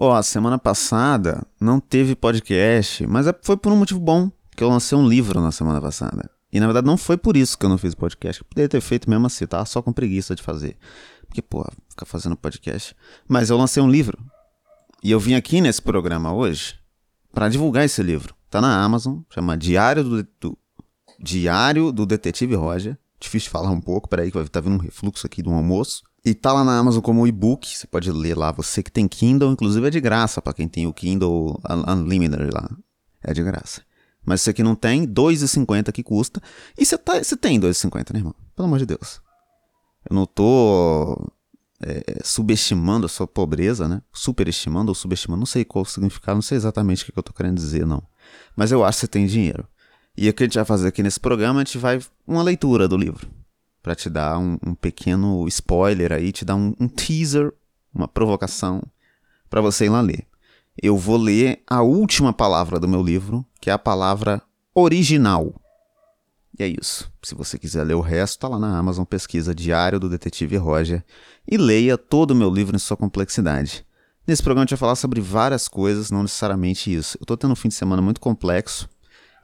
Ó, a semana passada não teve podcast, mas é- foi por um motivo bom, que eu lancei um livro na semana passada. E na verdade não foi por isso que eu não fiz podcast. Eu poderia ter feito mesmo assim, tava só com preguiça de fazer. Porque, pô, ficar fazendo podcast. Mas eu lancei um livro. E eu vim aqui nesse programa hoje para divulgar esse livro. Tá na Amazon, chama Diário do, do- Diário do Detetive Roger. Difícil de falar um pouco, peraí que vai tá vindo um refluxo aqui do almoço. E tá lá na Amazon como e-book, você pode ler lá. Você que tem Kindle, inclusive é de graça para quem tem o Kindle Un- Unlimited lá. É de graça. Mas você que não tem, R$ 2,50 que custa. E você, tá, você tem R$ 2,50, né, irmão? Pelo amor de Deus. Eu não tô é, subestimando a sua pobreza, né? Superestimando ou subestimando, não sei qual o significado, não sei exatamente o que eu tô querendo dizer, não. Mas eu acho que você tem dinheiro. E o que a gente vai fazer aqui nesse programa, a gente vai uma leitura do livro. Pra te dar um, um pequeno spoiler aí, te dar um, um teaser, uma provocação, pra você ir lá ler. Eu vou ler a última palavra do meu livro, que é a palavra original. E é isso. Se você quiser ler o resto, tá lá na Amazon, pesquisa Diário do Detetive Roger e leia todo o meu livro em sua complexidade. Nesse programa a gente vai falar sobre várias coisas, não necessariamente isso. Eu tô tendo um fim de semana muito complexo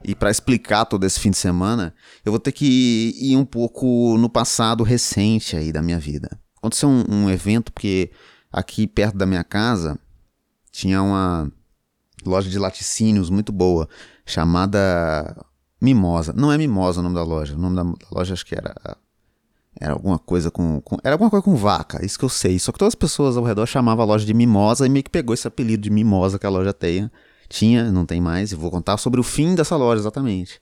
e para explicar todo esse fim de semana, eu vou ter que ir um pouco no passado recente aí da minha vida. Aconteceu um, um evento porque aqui perto da minha casa tinha uma loja de laticínios muito boa chamada Mimosa. Não é Mimosa o nome da loja. O nome da loja acho que era. Era alguma coisa com, com- Era alguma coisa com vaca, isso que eu sei. Só que todas as pessoas ao redor chamavam a loja de Mimosa e meio que pegou esse apelido de Mimosa que a loja tenha. Tinha, não tem mais, e vou contar sobre o fim dessa loja exatamente.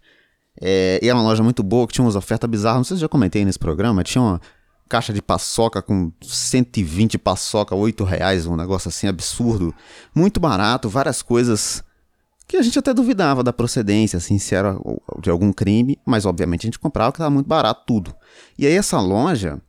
É, e era uma loja muito boa, que tinha umas ofertas bizarras. Não sei se já comentei nesse programa. Tinha uma caixa de paçoca com 120 paçoca, 8 reais, um negócio assim absurdo. Muito barato, várias coisas que a gente até duvidava da procedência, assim, se era de algum crime, mas obviamente a gente comprava que estava muito barato tudo. E aí essa loja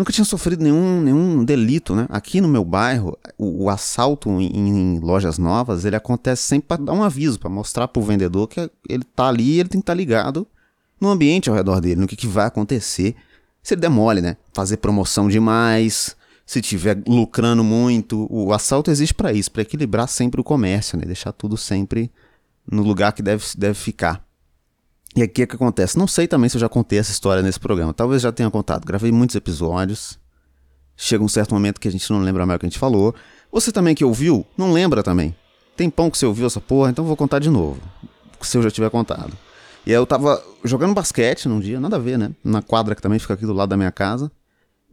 nunca tinha sofrido nenhum, nenhum delito, né? Aqui no meu bairro, o, o assalto em, em lojas novas, ele acontece sempre para dar um aviso, para mostrar pro vendedor que ele tá ali ele tem que estar ligado no ambiente ao redor dele, no que, que vai acontecer se ele der mole, né? Fazer promoção demais, se tiver lucrando muito. O assalto existe para isso, para equilibrar sempre o comércio, né? Deixar tudo sempre no lugar que deve, deve ficar. E aqui é que acontece. Não sei também se eu já contei essa história nesse programa. Talvez já tenha contado. Gravei muitos episódios. Chega um certo momento que a gente não lembra mais o que a gente falou. Você também que ouviu, não lembra também. Tem pão que você ouviu essa porra, então vou contar de novo. Se eu já tiver contado. E aí eu tava jogando basquete num dia, nada a ver, né? Na quadra que também fica aqui do lado da minha casa.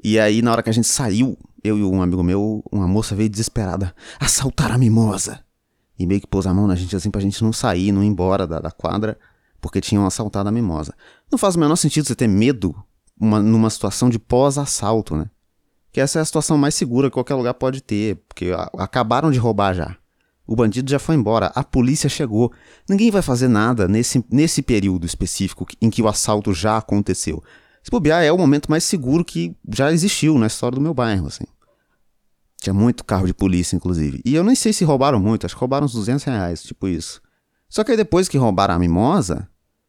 E aí, na hora que a gente saiu, eu e um amigo meu, uma moça veio desesperada. Assaltaram a mimosa! E meio que pôs a mão na gente assim pra gente não sair, não ir embora da, da quadra, porque tinham assaltado a mimosa. Não faz o menor sentido você ter medo uma- numa situação de pós-assalto, né? Que essa é a situação mais segura que qualquer lugar pode ter, porque a- acabaram de roubar já. O bandido já foi embora, a polícia chegou. Ninguém vai fazer nada nesse, nesse período específico em que o assalto já aconteceu. Se bobear, é o momento mais seguro que já existiu na história do meu bairro, assim. Tinha muito carro de polícia, inclusive. E eu nem sei se roubaram muito, acho que roubaram uns 200 reais, tipo isso. Só que aí depois que roubaram a mimosa,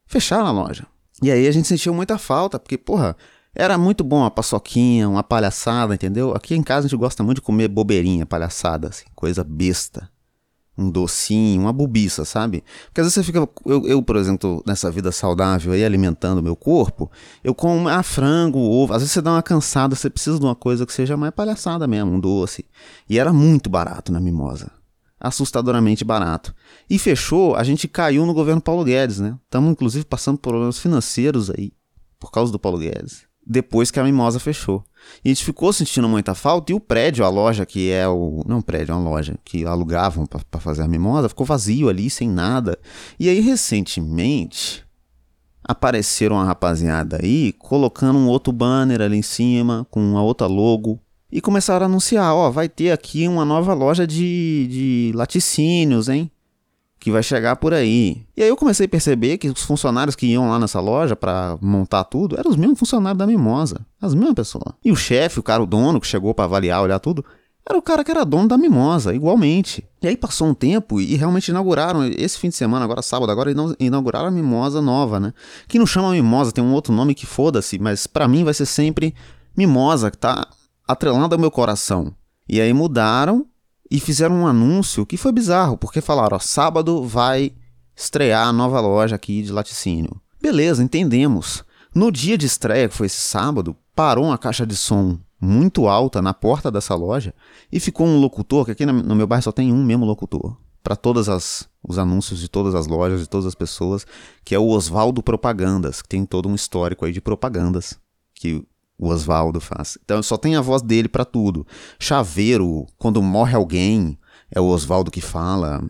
fecharam a loja. E aí a gente sentiu muita falta, porque, porra, era muito bom uma paçoquinha, uma palhaçada, entendeu? Aqui em casa a gente gosta muito de comer bobeirinha, palhaçada, assim, coisa besta. Um docinho, uma bobiça, sabe? Porque às vezes você fica. Eu, eu, por exemplo, nessa vida saudável aí, alimentando o meu corpo, eu como ah, frango, ovo. Às vezes você dá uma cansada, você precisa de uma coisa que seja mais palhaçada mesmo, um doce. E era muito barato na mimosa. Assustadoramente barato. E fechou, a gente caiu no governo Paulo Guedes, né? Estamos, inclusive, passando por problemas financeiros aí, por causa do Paulo Guedes. Depois que a mimosa fechou. E a gente ficou sentindo muita falta, e o prédio, a loja que é o. Não, prédio, é uma loja que alugavam pra fazer a mimosa, ficou vazio ali, sem nada. E aí, recentemente, apareceram uma rapaziada aí colocando um outro banner ali em cima, com uma outra logo. E começaram a anunciar, ó, vai ter aqui uma nova loja de, de laticínios, hein? Que vai chegar por aí. E aí eu comecei a perceber que os funcionários que iam lá nessa loja pra montar tudo eram os mesmos funcionários da Mimosa. As mesmas pessoas. E o chefe, o cara, o dono, que chegou pra avaliar, olhar tudo, era o cara que era dono da Mimosa, igualmente. E aí passou um tempo e realmente inauguraram, esse fim de semana, agora sábado, agora inau- inauguraram a Mimosa nova, né? Que não chama Mimosa, tem um outro nome que foda-se, mas pra mim vai ser sempre Mimosa, que tá atrelando ao meu coração. E aí mudaram e fizeram um anúncio que foi bizarro, porque falaram: ó, sábado vai estrear a nova loja aqui de laticínio. Beleza, entendemos. No dia de estreia, que foi esse sábado, parou uma caixa de som muito alta na porta dessa loja e ficou um locutor, que aqui no meu bairro só tem um mesmo locutor, para todos os anúncios de todas as lojas, de todas as pessoas, que é o Oswaldo Propagandas, que tem todo um histórico aí de propagandas que o Oswaldo faz. Então só tem a voz dele para tudo. Chaveiro, quando morre alguém, é o Oswaldo que fala.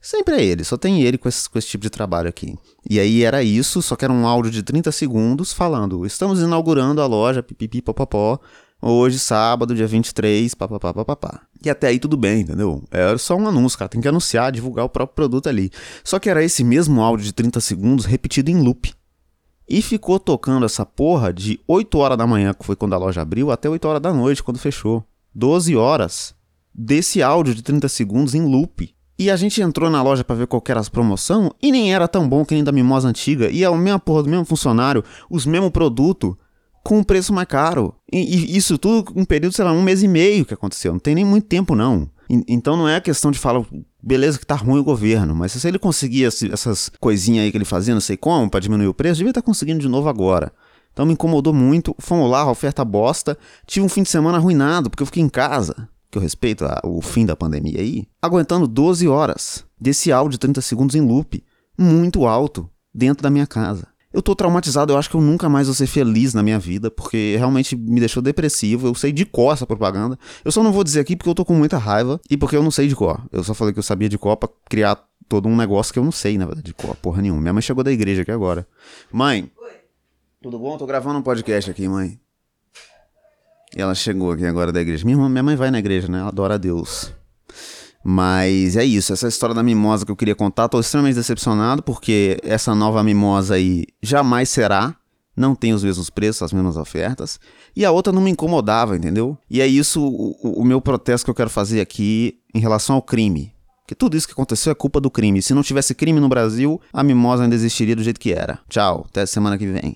Sempre é ele, só tem ele com esse, com esse tipo de trabalho aqui. E aí era isso, só que era um áudio de 30 segundos falando: estamos inaugurando a loja, pipipi, popopó, hoje, sábado, dia 23, papapá, papapá. E até aí tudo bem, entendeu? Era só um anúncio, cara, tem que anunciar, divulgar o próprio produto ali. Só que era esse mesmo áudio de 30 segundos repetido em loop. E ficou tocando essa porra de 8 horas da manhã, que foi quando a loja abriu, até 8 horas da noite, quando fechou. 12 horas desse áudio de 30 segundos em loop. E a gente entrou na loja para ver qual era as promoção e nem era tão bom que nem da mimosa antiga. E é a mesma porra do mesmo funcionário, os mesmos produtos, com um preço mais caro. E, e, isso tudo um período, sei lá, um mês e meio que aconteceu. Não tem nem muito tempo, não. Então não é questão de falar, beleza que tá ruim o governo, mas se ele conseguia essas coisinhas aí que ele fazia, não sei como, para diminuir o preço, devia estar tá conseguindo de novo agora. Então me incomodou muito. Fomos lá, oferta bosta. Tive um fim de semana arruinado, porque eu fiquei em casa que eu respeito a, o fim da pandemia aí, aguentando 12 horas desse áudio de 30 segundos em loop, muito alto, dentro da minha casa. Eu tô traumatizado, eu acho que eu nunca mais vou ser feliz na minha vida, porque realmente me deixou depressivo. Eu sei de cor essa propaganda. Eu só não vou dizer aqui porque eu tô com muita raiva e porque eu não sei de cor. Eu só falei que eu sabia de cor pra criar todo um negócio que eu não sei, na verdade, de cor, porra nenhuma. Minha mãe chegou da igreja aqui agora. Mãe, Oi. tudo bom? Tô gravando um podcast aqui, mãe. E ela chegou aqui agora da igreja. Minha, minha mãe vai na igreja, né? Ela adora a Deus. Mas é isso, essa história da mimosa que eu queria contar. Tô extremamente decepcionado porque essa nova mimosa aí jamais será. Não tem os mesmos preços, as mesmas ofertas. E a outra não me incomodava, entendeu? E é isso o, o meu protesto que eu quero fazer aqui em relação ao crime. Que tudo isso que aconteceu é culpa do crime. Se não tivesse crime no Brasil, a mimosa ainda existiria do jeito que era. Tchau, até semana que vem.